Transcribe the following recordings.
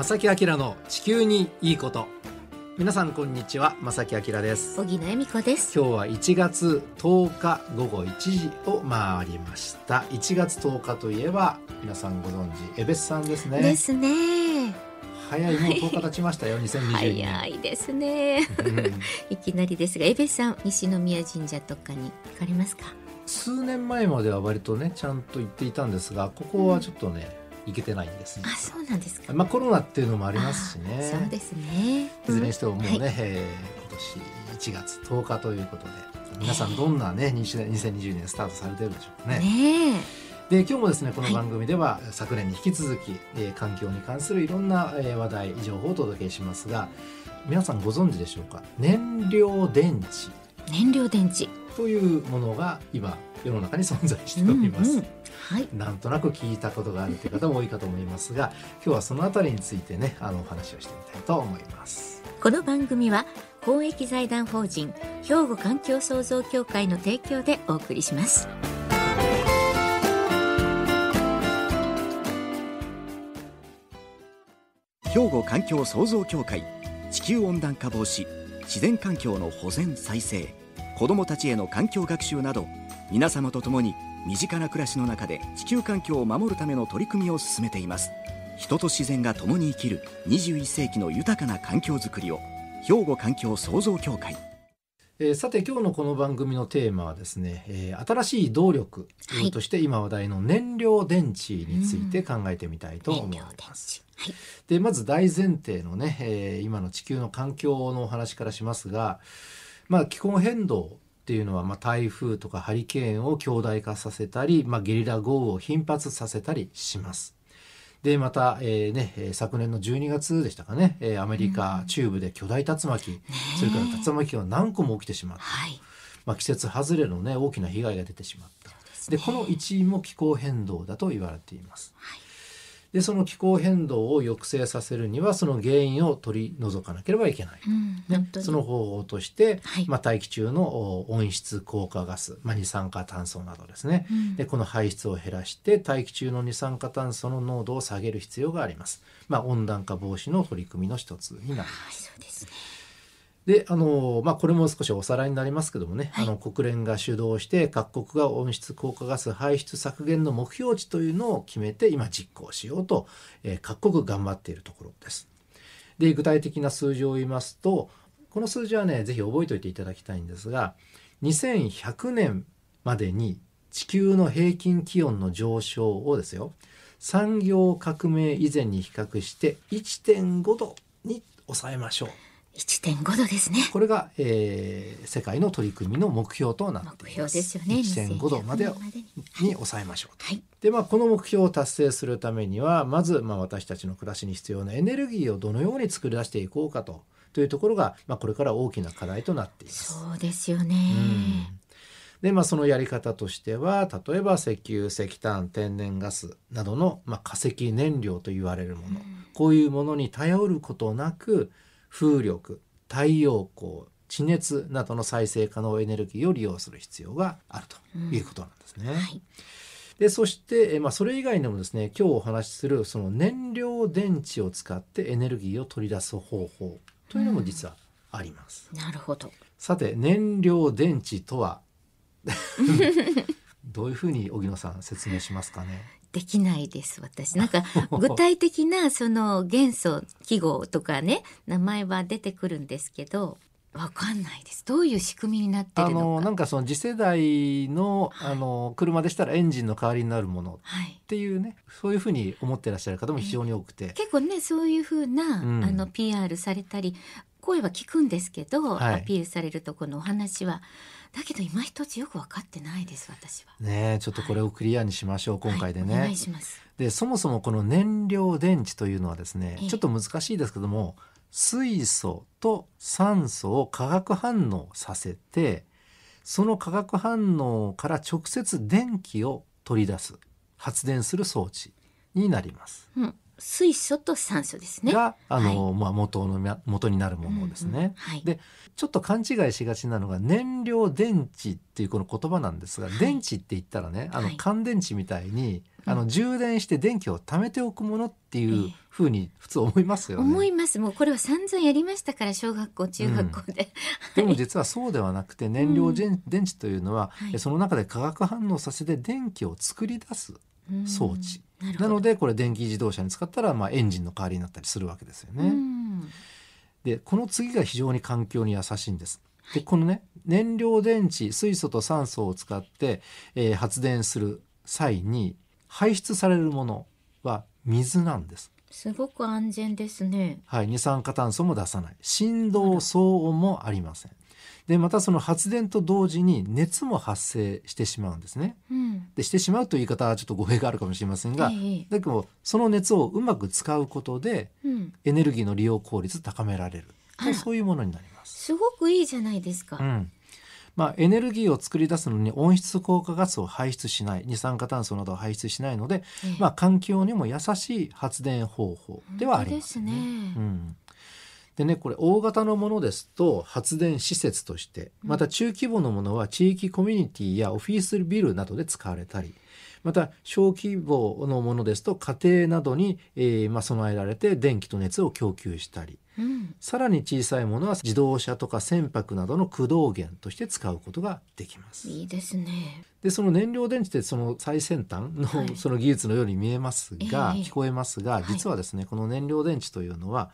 正木明の地球にいいこと。皆さんこんにちは正木明です。小木恵美子です。今日は1月10日午後1時を回りました。1月10日といえば皆さんご存知エベスさんですね。ですね。早いもう10日経ちましたよ、2022年。早いですね。うん。いきなりですがエベさん西宮神社とかに行かれますか？数年前までは割とねちゃんと言っていたんですがここはちょっとね、行けてないんです。あそうなんですか。まあコロナっていうのもありますしあねそうですね。いずれにしてももうね、はい。えー今年1月10日ということで皆さんどんなね20 2020年スタートされてるでしょうかね。ねで今日もですねこの番組では昨年に引き続き、えー環境に関するいろんな、えー話題情報をお届けしますが皆さんご存知でしょうか？燃料電池。え燃料電池というものが今世の中に存在しております。うんうんはいなんとなく聞いたことがあるという方も多いかと思いますが今日はそのあたりについてねあのお話をしてみたいと思います。この番組は公益財団法人兵庫環境創造協会の提供でお送りします兵庫環境創造協会地球温暖化防止自然環境の保全再生子どもたちへの環境学習など皆様と共に身近な暮らしの中で地球環境を守るための取り組みを進めています。人と自然が共に生きる21世紀の豊かな環境づくりを兵庫環境創造協会。えーさて今日のこの番組のテーマはですね、えー新しい動力はいとして今話題の燃料電池について考えてみたいと思い燃料電ます。池。はい。でまず大前提のね、えー今の地球の環境のお話からしますが、まあ、気候変動っていうのは、まあ、台風とかハリケーンを強大化させたり、まあ、ゲリラ豪雨を頻発させたりします。でまた、えーね、えー昨年の12月でしたかね、えーアメリカ中部で巨大竜巻、それから竜巻が何個も起きてしまった、はいまあ、季節外れのね大きな被害が出てしまった。でこの一因も気候変動だと言われています。でその気候変動を抑制させるにはその原因を取り除かなければいけない。うん本ね、その方法として、はい。まあ、大気中のお温室効果ガス、まあ、二酸化炭素などですね、うん。でこの排出を減らして大気中の二酸化炭素の濃度を下げる必要があります、まあ、温暖化防止の取り組みの一つになります。はいそうですねであの、まあ、これも少しおさらいになりますけどもね、はいあの国連が主導して各国が温室効果ガス排出削減の目標値というのを決めて今実行しようと、えー各国頑張っているところです。で具体的な数字を言いますとこの数字はねぜひ覚えておいていただきたいんですが2100年までに地球の平均気温の上昇をですよ産業革命以前に比較して1.5度に抑えましょう。1.5度ですね。これが、えー世界の取り組みの目標となって目います。標ですよね。1.5度まで2100年までに。に抑えましょうと。はい。でまあこの目標を達成するためにはまず、まあ、私たちの暮らしに必要なエネルギーをどのように作り出していこうかとというところが、まあ、これから大きな課題となっています。そうですよね。うん。でまあそのやり方としては例えば石油石炭天然ガスなどの、まあ、化石燃料と言われるもの、こういうものに頼ることなく風力太陽光地熱などの再生可能エネルギーを利用する必要があるということなんですね。はい。でそして、えまあ、それ以外にもですね今日お話しするその燃料電池を使ってエネルギーを取り出す方法というのも実はあります。なるほど。さて燃料電池とは？どういうふうに荻野さん説明しますかね？できないです私。なんか 具体的なその元素記号とかね名前は出てくるんですけどわかんないです。どういう仕組みになってあるのか。のなんかその次世代の,、はい。あの車でしたらエンジンの代わりになるものはい。っていうねそういうふうに思ってらっしゃる方も非常に多くて、結構ねそういうふうな、うん。あの PR されたり声は聞くんですけど、はい。アピールされるとこのお話はだけど今一つよく分かってないです私は。ねえちょっとこれをクリアにしましょう、今回でね。はいお願いします。でそもそもこの燃料電池というのはですねええちょっと難しいですけども水素と酸素を化学反応させてその化学反応から直接電気を取り出す発電する装置になります。うん、水素と酸素ですね。があの、まあ、元の元になるものですね。うんうんはい。でちょっと勘違いしがちなのが燃料電池っていうこの言葉なんですが、はい。電池って言ったらねあのはい。乾電池みたいにあの充電して電気を貯めておくものっていうふうに普通思いますよね。思います。もうこれは散々やりましたから小学校中学校で、でも実はそうではなくて燃料電電池というのは、はい。その中で化学反応させて電気を作り出すうん。装置なのでこれ電気自動車に使ったらまあエンジンの代わりになったりするわけですよね。うんでこの次が非常に環境に優しいんです。でこのね燃料電池水素と酸素を使って、えー発電する際に排出されるものは水なんです。すごく安全ですねはい、二酸化炭素も出さない振動騒音もありません。でまたその発電と同時に熱も発生してしまうんですね。うん。でしてしまうという言い方はちょっと語弊があるかもしれませんが、ええだけどその熱をうまく使うことでうん。エネルギーの利用効率高められる。そういうものになります。すごくいいじゃないですか、うん。まあ、エネルギーを作り出すのに温室効果ガスを排出しない二酸化炭素などを排出しないので、ええ。まあ、環境にも優しい発電方法ではありますね。すね。うんでねこれ大型のものですと発電施設としてまた中規模のものは地域コミュニティやオフィスビルなどで使われたりまた小規模のものですと家庭などに、えーまあ、備えられて電気と熱を供給したりうん。さらに小さいものは自動車とか船舶などの駆動源として使うことができます。いいですね。でその燃料電池ってその最先端のはい。その技術のように見えますが、ええ。聞こえますがい。実はですね、この燃料電池というのは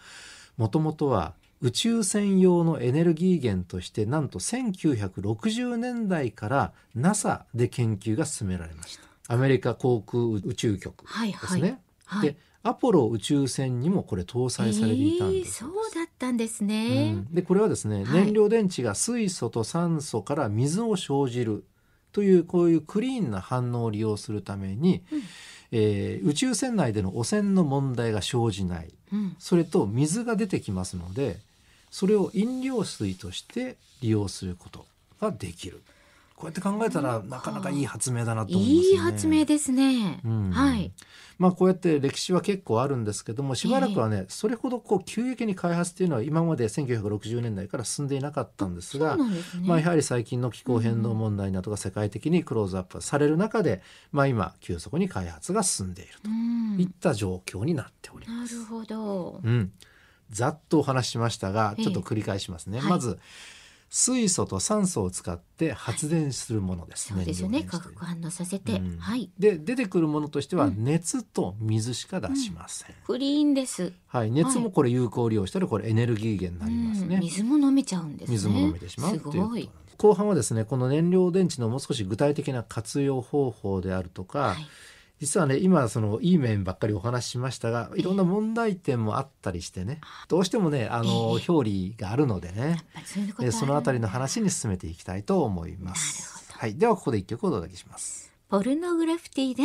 もともとは宇宙船用のエネルギー源としてなんと1960年代から NASA で研究が進められました。アメリカ航空宇宙局はいですね、はい。でアポロ宇宙船にもこれ搭載されていたんです、えーそうだったんですね、うん。でこれはですね、はい。燃料電池が水素と酸素から水を生じるというこういうクリーンな反応を利用するために、うんえー宇宙船内での汚染の問題が生じない。うん。それと水が出てきますのでそれを飲料水として利用することができるこうやって考えたらなかなかいい発明だなと思いますね。いい発明ですね、うん。はい。まあこうやって歴史は結構あるんですけどもしばらくはね、それほどこう急激に開発っていうのは今まで1960年代から進んでいなかったんですがね、まあ、やはり最近の気候変動問題などが世界的にクローズアップされる中で、まあ、今急速に開発が進んでいるうん。といった状況になっております。なるほど。うん、ざっとお話ししましたがええ。ちょっと繰り返しますね。はい。まず水素と酸素を使って発電するものです。そうですよね。化学反応させて、うん。はい。で出てくるものとしてはうん。熱と水しか出しません。クリーンです、はい、熱もこれ有効利用したらこれエネルギー源になりますね。うん。水も飲めちゃうんですね。水も飲めてしまうすごい。後半はですねこの燃料電池のもう少し具体的な活用方法であるとか、はい実はね今そのいい面ばっかりお話ししましたがいろんな問題点もあったりしてねどうしてもねあの、ええ。表裏があるのでねそうそのあたりの話に進めていきたいと思います。はい、ではここで一曲お届けします。ポルノグラフィティで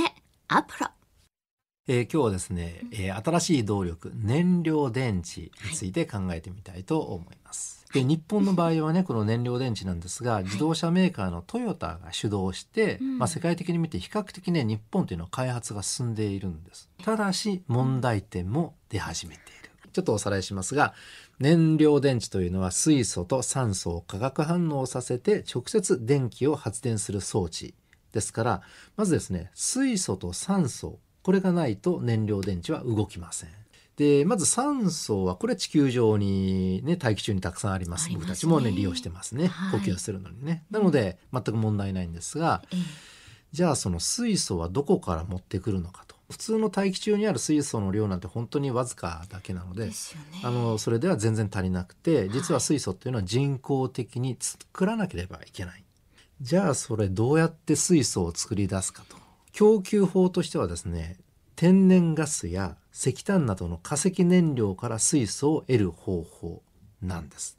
アポロ。えー今日はですね、えー新しい動力燃料電池について考えてみたいと思います。で日本の場合はねこの燃料電池なんですが自動車メーカーのトヨタが主導して、うんまあ、世界的に見て比較的ね日本というのは開発が進んでいるんです。ただし問題点も出始めている。ちょっとおさらいしますが燃料電池というのは水素と酸素を化学反応させて直接電気を発電する装置ですからまずですね水素と酸素これがないと燃料電池は動きません。でまず酸素はこれ地球上にね大気中にたくさんあります。ますね。僕たちもね利用してますね、はい。呼吸するのにね。なので全く問題ないんですがええ。じゃあその水素はどこから持ってくるのかと。普通の大気中にある水素の量なんて本当にわずかだけなのでね。あのそれでは全然足りなくて実は水素っていうのは人工的に作らなければいけない。じゃあそれどうやって水素を作り出すかと。供給法としてはですね天然ガスや石炭などの化石燃料から水素を得る方法なんです。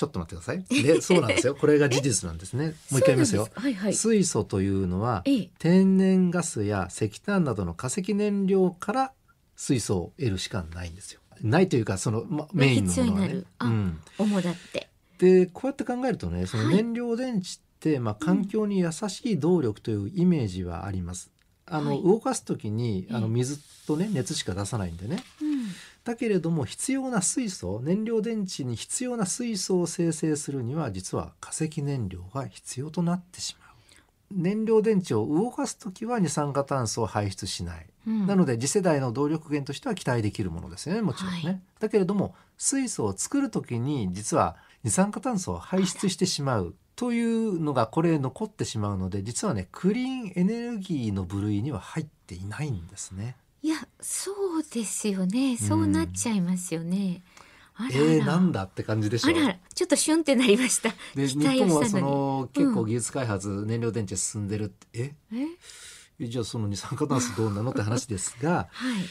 ちょっと待ってください。で そうなんですよ。これが事実なんですね。もう一回言いますよ。す。はいはい。水素というのはええ。天然ガスや石炭などの化石燃料から水素を得るしかないんですよ。ないというかその、ま、メインのものはね。うん、主だって。でこうやって考えるとねそのはい。燃料電池って、まあ、環境に優しい動力というイメージはあります。あのはい。動かす時にあのええ水とね熱しか出さないんでね。うん。だけれども必要な水素燃料電池に必要な水素を生成するには実は化石燃料が必要となってしまう。燃料電池を動かす時は二酸化炭素を排出しない、うん。なので次世代の動力源としては期待できるものですよねもちろんね、はい。だけれども水素を作る時に実は二酸化炭素を排出してしまうというのがこれ残ってしまうので実はねクリーンエネルギーの部類には入っていないんですね。いやそうですよね。そうなっちゃいますよね、あらあら。えー、なんだって感じでしょあらちょっとシュンってなりました。で日本はそのの結構技術開発、燃料電池進んでるってにえ？え？じゃあその二酸化炭素どうなのって話ですがはい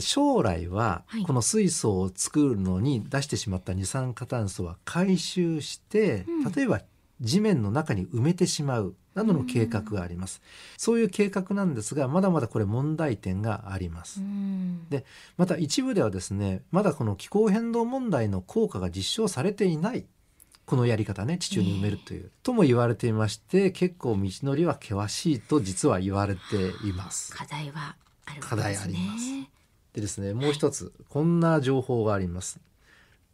将来ははい。この水素を作るのに出してしまった二酸化炭素は回収して、うん。例えば地面の中に埋めてしまうなどの計画があります、そういう計画なんですがまだまだこれ問題点があります、うん。でまた一部ではですねまだこの気候変動問題の効果が実証されていないこのやり方ね地中に埋めるという、とも言われていまして結構道のりは険しいと実は言われています。課題はあるね。課題ありますでですねもう一つこんな情報があります。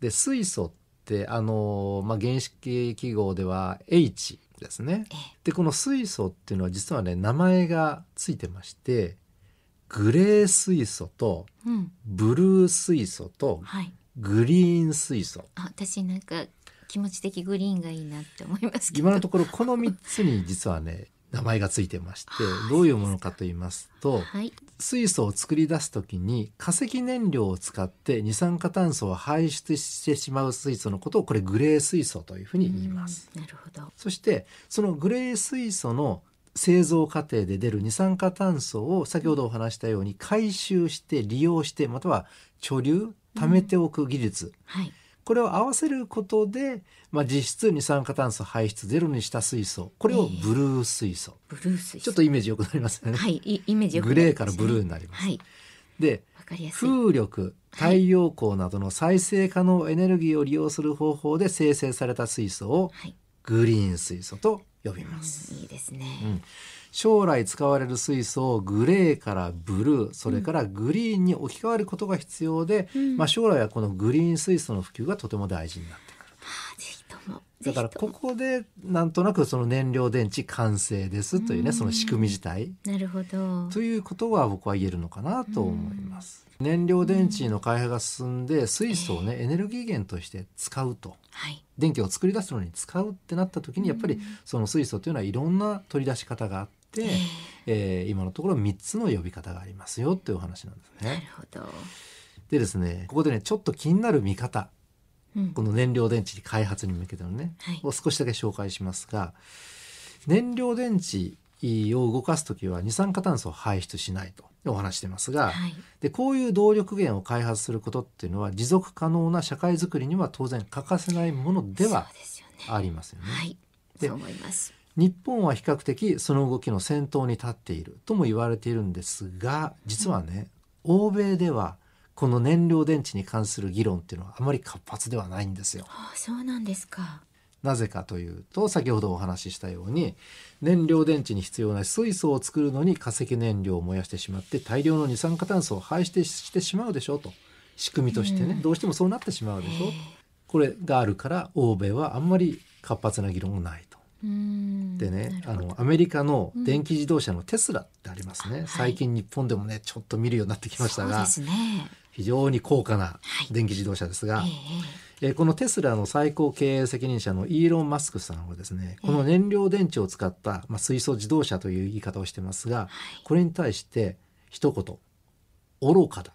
で水素ってあの、まあ、原子記号では H ですね。ええ。でこの水素っていうのは実はね名前がついてましてグレー水素とうん。ブルー水素とはい。グリーン水素。あ私なんか気持ち的グリーンがいいなって思います今のところこの3つに実はね名前がついてましてはいどういうものかと言いますとはい水素を作り出す時に化石燃料を使って二酸化炭素を排出してしまう水素のことをこれグレー水素というふうに言います。うんなるほど。そしてそのグレー水素の製造過程で出る二酸化炭素を先ほどお話したように回収して利用してまたは貯留貯めておく技術、はいこれを合わせることで、まあ、実質二酸化炭素排出ゼロにした水素これをブルー水素、ブルースちょっとイメージよくなりますよね。はいいイメージよくグレーからブルーーになります。はい。でわかりやすい。風力太陽光などの再生可能エネルギーを利用する方法で生成された水素をはい。グリーン水素と呼びます、うんいいですうねん将来使われる水素をグレーからブルーそれからグリーンに置き換わることが必要で、うん。まあ、将来はこのグリーン水素の普及がとても大事になってくる。だからここでなんとなくその燃料電池完成ですというねうん。その仕組み自体。なるほど。ということは僕は言えるのかなと思います。燃料電池の開発が進んで水素をねエネルギー源として使うと。はい。電気を作り出すのに使うってなった時にやっぱりその水素というのはいろんな取り出し方があって、ええ。ー今のところ3つの呼び方がありますよっていうお話なんですえなるね。ほど。でですねここでねちょっと気になる見方。うん。この燃料電池開発に向けてのね、はい。を少しだけ紹介しますが燃料電池を動かす時は二酸化炭素を排出しないとお話してますが、はい。でこういう動力源を開発することっていうのは持続可能な社会づくりには当然欠かせないものではありますよね。はい。でそう思います日本は比較的その動きの先頭に立っているとも言われているんですが実はね、欧米ではこの燃料電池に関する議論っていうのはあまり活発ではないんですよ。あそうなんですか。なぜかというと先ほどお話ししたように燃料電池に必要な水素を作るのに化石燃料を燃やしてしまって大量の二酸化炭素を排出してしまうでしょうと。仕組みとしてね、うん。どうしてもそうなってしまうでしょ。うえ。これがあるから欧米はあんまり活発な議論がないと。でね、あのアメリカのうん。電気自動車のテスラってありますね、はい。最近日本でもねちょっと見るようになってきましたがね。非常に高価なはい電気自動車ですが、ええーこのテスラの最高経営責任者のイーロン・マスクさんはですねこの燃料電池を使った、まあ、水素自動車という言い方をしてますがこれに対して一言「愚かだ」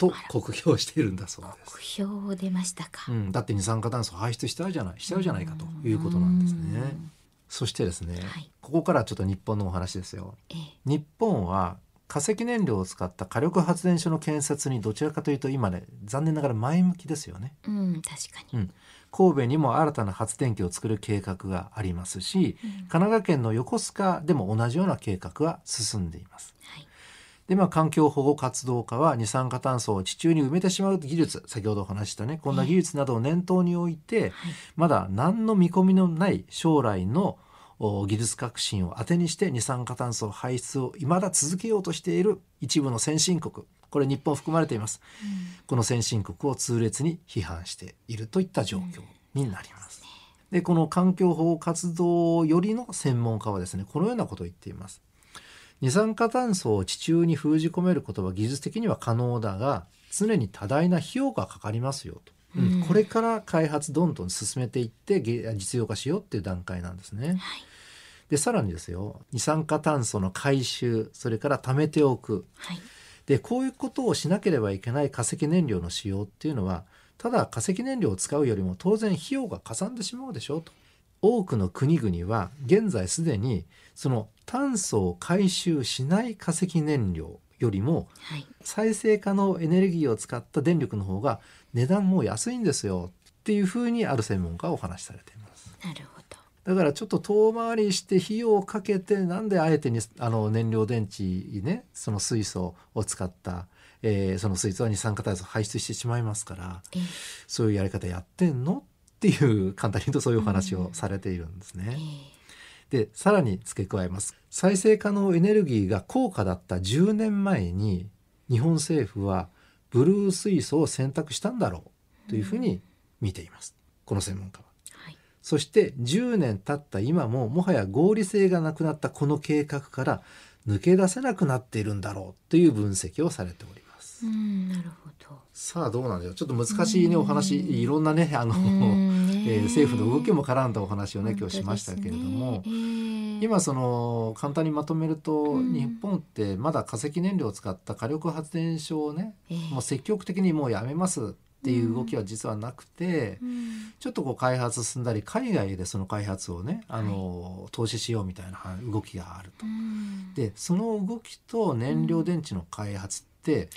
と酷評しているんだそうえです。目標出ましたか。うん、だって二酸化炭素排出しちゃうじゃない？しちゃうじゃないかということなんですね。そしてですね、はい。ここからちょっと日本のお話ですよ。ええ。日本は化石燃料を使った火力発電所の建設にどちらかというと今ね残念ながら前向きですよね。うん確かに、うん、神戸にも新たな発電機を作る計画がありますし、うん。神奈川県の横須賀でも同じような計画が進んでいます。はいでまあ環境保護活動家は二酸化炭素を地中に埋めてしまう技術先ほどお話ししたねこんな技術などを念頭に置いて、はい。まだ何の見込みのない将来のお技術革新を当てにして二酸化炭素排出を未だ続けようとしている一部の先進国。これ日本含まれています。この先進国を痛烈に批判しているといった状況になります。でこの環境保護活動よりの専門家はですねこのようなことを言っています二酸化炭素を地中に封じ込めることは技術的には可能だが常に多大な費用がかかりますよと、うん。うん。これから開発どんどん進めていってげ実用化しようっていう段階なんですね。はい。でさらにですよ。二酸化炭素の回収それから貯めておく。はい。でこういうことをしなければいけない化石燃料の使用っていうのはただ化石燃料を使うよりも当然費用がかさんでしまうでしょうと。多くの国々は現在すでにその炭素を回収しない化石燃料よりもはい。再生可能エネルギーを使った電力の方が値段も安いんですよっていうふうにある専門家はお話しされています。なるほど。だからちょっと遠回りして費用をかけてなんであえてにあの燃料電池ねその水素を使った、えーその水素は二酸化炭素を排出してしまいますからええ。そういうやり方やってんの？っていう簡単に言うとそういうお話をされているんですね。えでさらに付け加えます再生可能エネルギーが高価だった10年前に日本政府はブルー水素を選択したんだろうというふうに見ています、この専門家は。はいそして10年経った今ももはや合理性がなくなったこの計画から抜け出せなくなっているんだろうという分析をされております。うんなるほどさあどうなんでしょうちょっと難しいねお話。いろんなねあの、えー政府の動きも絡んだお話をね今日しましたけれども、ねええ。今その簡単にまとめると、うん。日本ってまだ化石燃料を使った火力発電所をね、ええ。もう積極的にもうやめますっていう動きは実はなくて、うん。ちょっとこう開発進んだり海外でその開発をねあの、投資しようみたいな動きがあると。うん。でその動きと燃料電池の開発って、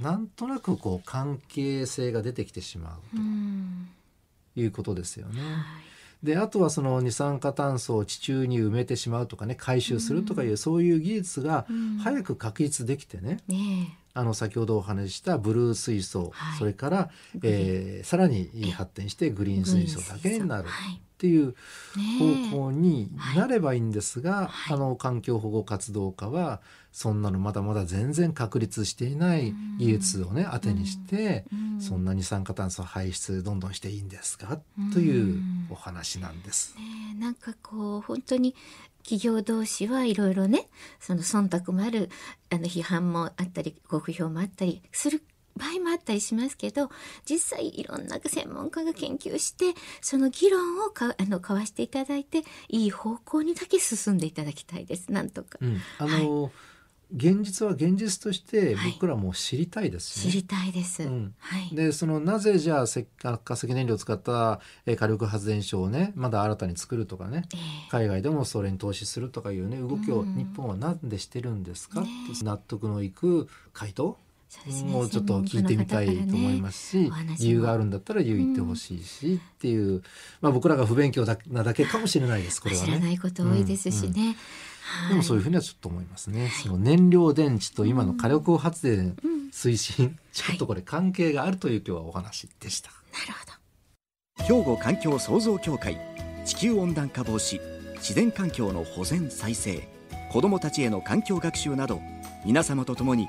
えなんとなくこう関係性が出てきてしまえうということですよね。はい。であとはその二酸化炭素を地中に埋めてしまうとかね回収するとかいう、そういう技術がうん。早く確立できてね、ねあの先ほどお話ししたブルー水素、はい。それから、えーさらに発展してグリーン水素だけになる。はいっていうね方向になればいいんですが、はい。あの環境保護活動家はそんなのまだまだ全然確立していない技術をね当てにして、うん。そんな二酸化炭素排出どんどんしていいんですか、というお話なんです。ねえ。なんかこう本当に企業同士はいろいろねその忖度もあるあの批判もあったりご不評もあったりする場合もあったりしますけど実際いろんな専門家が研究してその議論をかあの交わしていただいていい方向にだけ進んでいただきたいです。なんとか。うん、あの、現実は現実としてはい。僕らも知りたいですしね。知りたいです。うん。はい。でそのなぜじゃあせっか化石燃料を使ったえー火力発電所をねまだ新たに作るとかねええ。海外でもそれに投資するとかいうね動きをうん。日本はなんでしてるんですか、ねって納得のいく回答？ねもうちょっと聞いてみたいと思いますし、お話も理由があるんだったら言ってほしいし、っていう、まあ、僕らが不勉強だなだけかもしれないですこれはね。知らないこと多いですしね。はい。でもそういうふうにはちょっと思いますね。その燃料電池と今の火力発電うん推進、ちょっとこれ関係があるという今日はお話でした。なるほど。兵庫環境創造協会地球温暖化防止自然環境の保全再生子どもたちへの環境学習など皆様と共に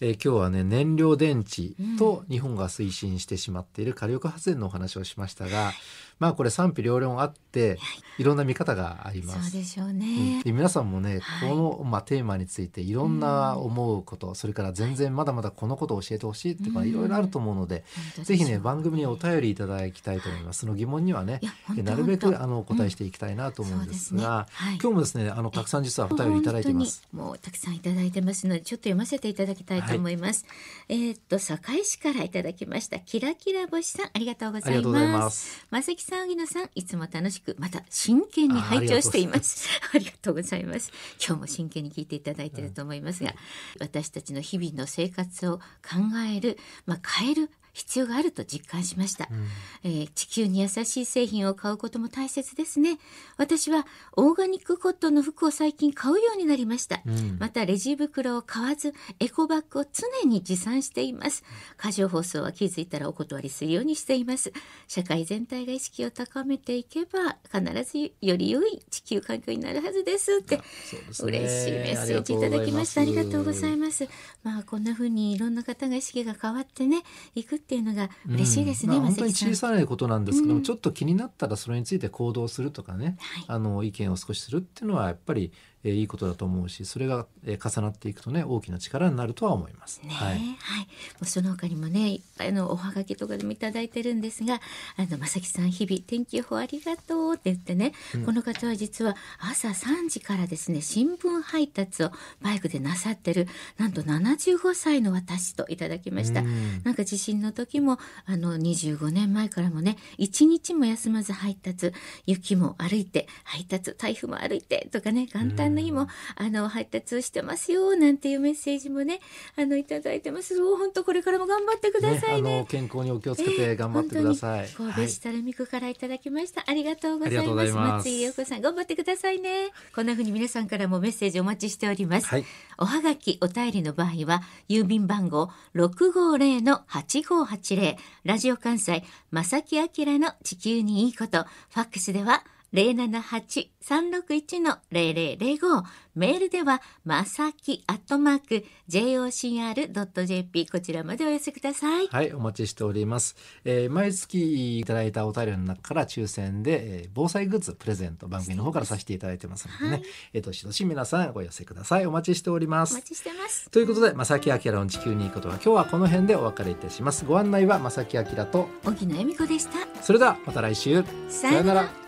えー今日はね燃料電池と日本が推進してしまっている火力発電のお話をしましたが、まあこれ賛否両論あってい。ろんな見方があります。そうでしょううん。皆さんもね、はい。この、まあ、テーマについていろんな思うこと、それから全然まだまだこのことを教えてほしいっていうか、うん。いろいろあると思うので、う。ぜひね番組にお便りいただきたいと思います。その疑問にはねなるべくあのお答えしていきたいなと思うんですが、すね。はい。今日もですねあのたくさん実はお便りいただいています。もうたくさんいただいてますのでちょっと読ませていただきたいと思います。えーっと堺市からいただきましたキラキラ星さんありがとうございま。ますす。まさきさん、荻野さん、いつも楽しく、また真剣に拝聴しています。ありがとうございます。今日も真剣に聞いていただいていると思いますが、私たちの日々の生活を考える、まあ、変える必要があると実感しました、うん。えー地球に優しい製品を買うことも大切ですね。私はオーガニックコットンの服を最近買うようになりました、うん。またレジ袋を買わずエコバッグを常に持参しています。過剰放送は気づいたらお断りするようにしています。社会全体が意識を高めていけば必ずより良い地球環境になるはずですって嬉しいメッセージいただきました。ありがとうございまます。まあこんな風にいろんな方が意識が変わってねいくっていうのが嬉しいですね、まあ、本当に小さなことなんですけども、うん。ちょっと気になったらそれについて行動するとかね、はい。あの意見を少しするっていうのはやっぱり、えーいいことだと思うしそれが、えー重なっていくとね大きな力になるとは思います。ねはいはい、もうその他にもねいっぱいのおはがきとかでもいただいてるんですがあの正木さん日々天気予報ありがとうって言ってね、この方は実は朝3時からですね新聞配達をバイクでなさってるなんと75歳の私といただきました。うんなんか地震の時もあの25年前からもね一日も休まず配達雪も歩いて配達台風も歩いてとかね元旦の日もあの配達をしてますよなんていうメッセージもねあのいただいてます。お本当これからも頑張ってくださいね。あの健康にお気をつけて頑張ってください。本当に。神戸市垂水区からいただきました、ありがとうございありがとうごますざいます。松井陽子さん頑張ってくださいね。こんな風に皆さんからもメッセージお待ちしております、はい。おはがきお便りの場合は郵便番号650-8580ラジオ関西正木明の地球にいいこと。ファックスでは078-361-0005メールではまさきアットマーク jocr.jp こちらまでお寄せくださいはい、お待ちしております。えー毎月いただいたお便りの中から抽選で、えー防災グッズプレゼント番組の方からさせていただいてますのでね、はいえーどしどし皆さんお寄せください。お待ちしておりますお待。ちしてますということで、正木明の地球にいいことは今日はこの辺でお別れいたします。ご案内は正木明と、荻野恵美子でしたそれではまた来週。さよなら